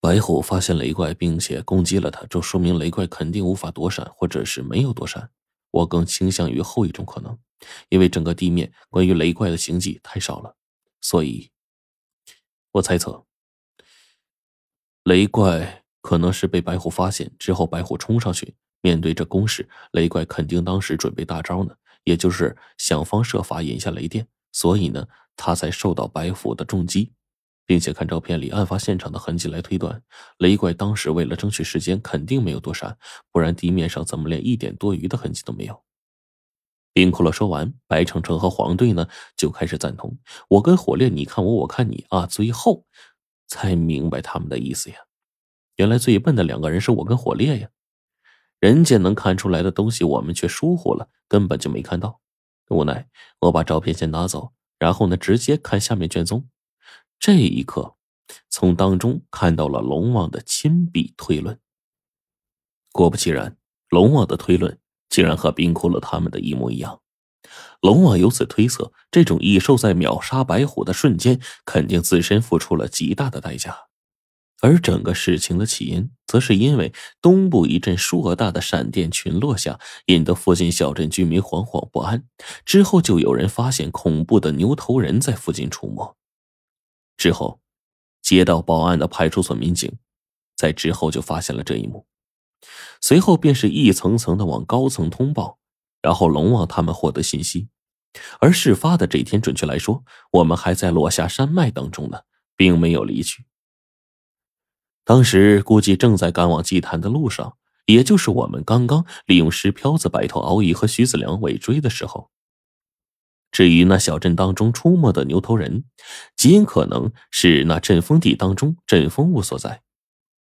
白虎发现雷怪，并且攻击了他，这说明雷怪肯定无法躲闪，或者是没有躲闪。我更倾向于后一种可能，因为整个地面关于雷怪的行迹太少了，所以，我猜测，雷怪可能是被白虎发现之后，白虎冲上去，面对这攻势，雷怪肯定当时准备大招呢，也就是想方设法引下雷电，所以呢，他才受到白虎的重击。并且看照片里案发现场的痕迹来推断，雷怪当时为了争取时间，肯定没有躲闪，不然地面上怎么连一点多余的痕迹都没有？冰骷髅说完，白程程和黄队呢就开始赞同。我跟火烈，你看我，我看你啊，最后才明白他们的意思呀。原来最笨的两个人是我跟火烈呀，人家能看出来的东西，我们却疏忽了，根本就没看到。无奈，我把照片先拿走，然后呢，直接看下面卷宗。这一刻，从当中看到了龙王的亲笔推论。果不其然，龙王的推论竟然和冰骷髅他们的一模一样。龙王由此推测，这种异兽在秒杀白虎的瞬间，肯定自身付出了极大的代价。而整个事情的起因，则是因为东部一阵硕大的闪电群落下，引得附近小镇居民惶惶不安。之后就有人发现恐怖的牛头人在附近出没。之后，接到报案的派出所民警，在之后就发现了这一幕，随后便是一层层的往高层通报，然后龙王他们获得信息。而事发的这天，准确来说，我们还在落下山脉当中呢，并没有离去。当时估计正在赶往祭坛的路上，也就是我们刚刚利用石漂子摆脱敖乙和徐子良尾追的时候。至于那小镇当中出没的牛头人，极有可能是那阵风地当中阵风物所在。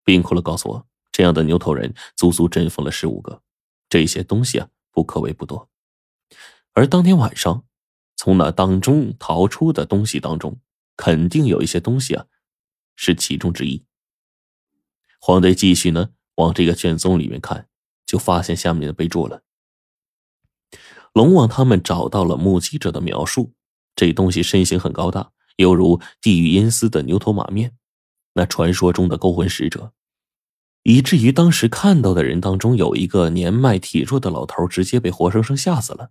冰骷髅告诉我，这样的牛头人足足阵风了十五个，这些东西啊不可谓不多。而当天晚上，从那当中逃出的东西当中，肯定有一些东西啊，是其中之一。黄队继续呢往这个卷宗里面看，就发现下面的备注了。龙王他们找到了目击者的描述，这东西身形很高大，犹如地狱阴司的牛头马面，那传说中的勾魂使者，以至于当时看到的人当中有一个年迈体弱的老头，直接被活生生吓死了。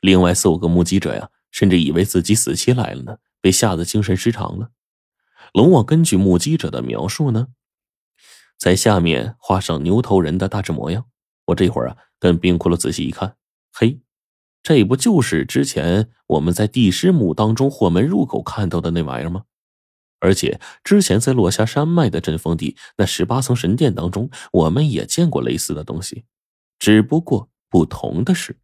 另外四五个目击者呀，甚至以为自己死期来了呢，被吓得精神失常了。龙王根据目击者的描述呢，在下面画上牛头人的大致模样。我这会儿啊，跟冰骷髅仔细一看，嘿。这不就是之前我们在地师墓当中火门入口看到的那玩意儿吗？而且之前在落下山脉的阵风地那十八层神殿当中，我们也见过类似的东西。只不过不同的是，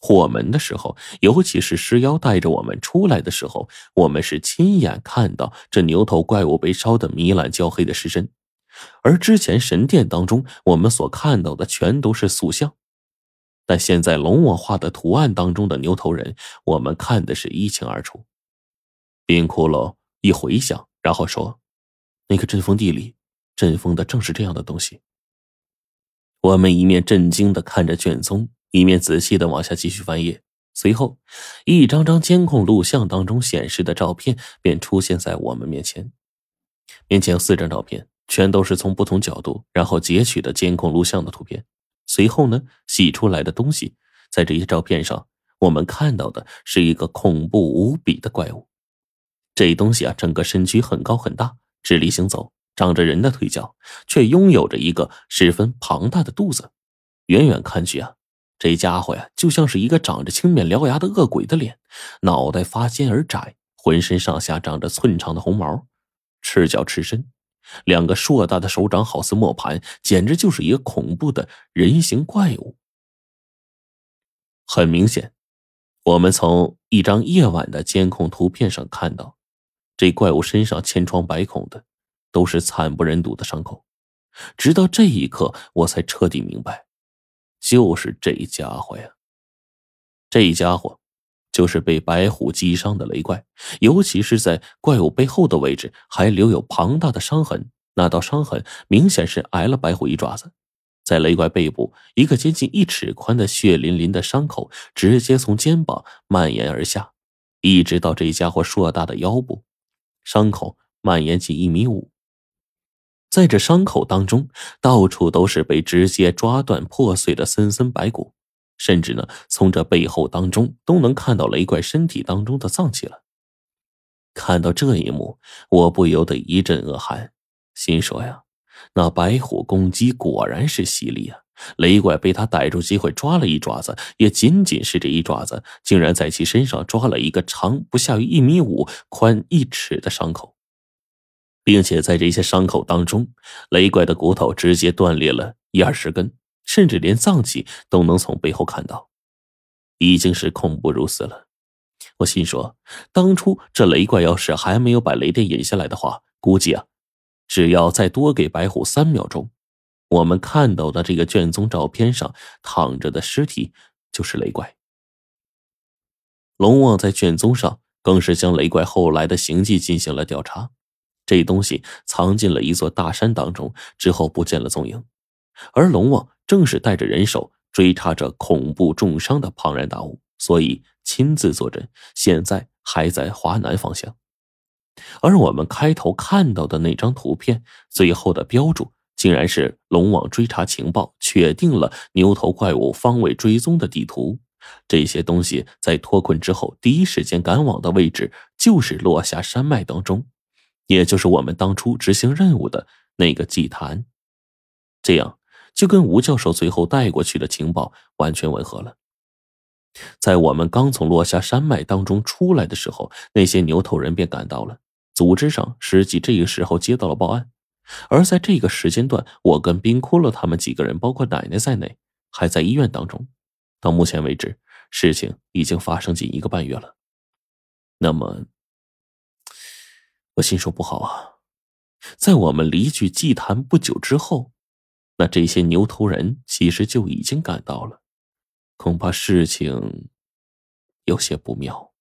火门的时候，尤其是尸妖带着我们出来的时候，我们是亲眼看到这牛头怪物被烧得糜烂焦黑的尸身，而之前神殿当中我们所看到的全都是塑像。但现在龙王画的图案当中的牛头人，我们看的是一清二楚。冰骷髅一回想，然后说：“那个阵风地里，阵风的正是这样的东西。”我们一面震惊的看着卷宗，一面仔细的往下继续翻页。随后，一张张监控录像当中显示的照片便出现在我们面前。面前有四张照片，全都是从不同角度然后截取的监控录像的图片。随后呢，洗出来的东西，在这些照片上，我们看到的是一个恐怖无比的怪物。这东西啊，整个身躯很高很大，直立行走，长着人的腿脚，却拥有着一个十分庞大的肚子。远远看去啊，这家伙呀，就像是一个长着青面獠牙的恶鬼的脸，脑袋发尖而窄，浑身上下长着寸长的红毛，赤脚赤身。两个硕大的手掌好似磨盘，简直就是一个恐怖的人形怪物。很明显，我们从一张夜晚的监控图片上看到，这怪物身上千疮百孔的，都是惨不忍睹的伤口。直到这一刻，我才彻底明白，就是这家伙呀，这家伙。就是被白虎击伤的雷怪，尤其是在怪物背后的位置还留有庞大的伤痕，那道伤痕明显是挨了白虎一爪子。在雷怪背部，一个接近一尺宽的血淋淋的伤口直接从肩膀蔓延而下，一直到这家伙硕大的腰部，伤口蔓延近一米五。在这伤口当中，到处都是被直接抓断破碎的森森白骨，甚至呢，从这背后当中都能看到雷怪身体当中的脏器了。看到这一幕，我不由得一阵恶寒，心说呀，那白虎攻击果然是犀利啊！雷怪被他逮住机会抓了一爪子，也仅仅是这一爪子，竟然在其身上抓了一个长不下于一米五、宽一尺的伤口。并且在这些伤口当中，雷怪的骨头直接断裂了一二十根，甚至连脏器都能从背后看到，已经是恐怖如斯了。我心说，当初这雷怪要是还没有把雷电引下来的话，估计啊，只要再多给白虎三秒钟，我们看到的这个卷宗照片上躺着的尸体就是雷怪。龙王在卷宗上更是将雷怪后来的行迹进行了调查。这东西藏进了一座大山当中，之后不见了踪影。而龙王正是带着人手追查着恐怖重伤的庞然大物，所以亲自坐镇，现在还在华南方向。而我们开头看到的那张图片，最后的标注竟然是龙王追查情报确定了牛头怪物方位追踪的地图。这些东西在脱困之后第一时间赶往的位置，就是落下山脉当中。也就是我们当初执行任务的那个祭坛，这样就跟吴教授最后带过去的情报完全吻合了。在我们刚从落下山脉当中出来的时候，那些牛头人便赶到了。组织上实际这个时候接到了报案，而在这个时间段，我跟冰骷髅他们几个人，包括奶奶在内，还在医院当中。到目前为止，事情已经发生近一个半月了。那么。我心说不好啊，在我们离去祭坛不久之后，那这些牛头人其实就已经赶到了，恐怕事情有些不妙。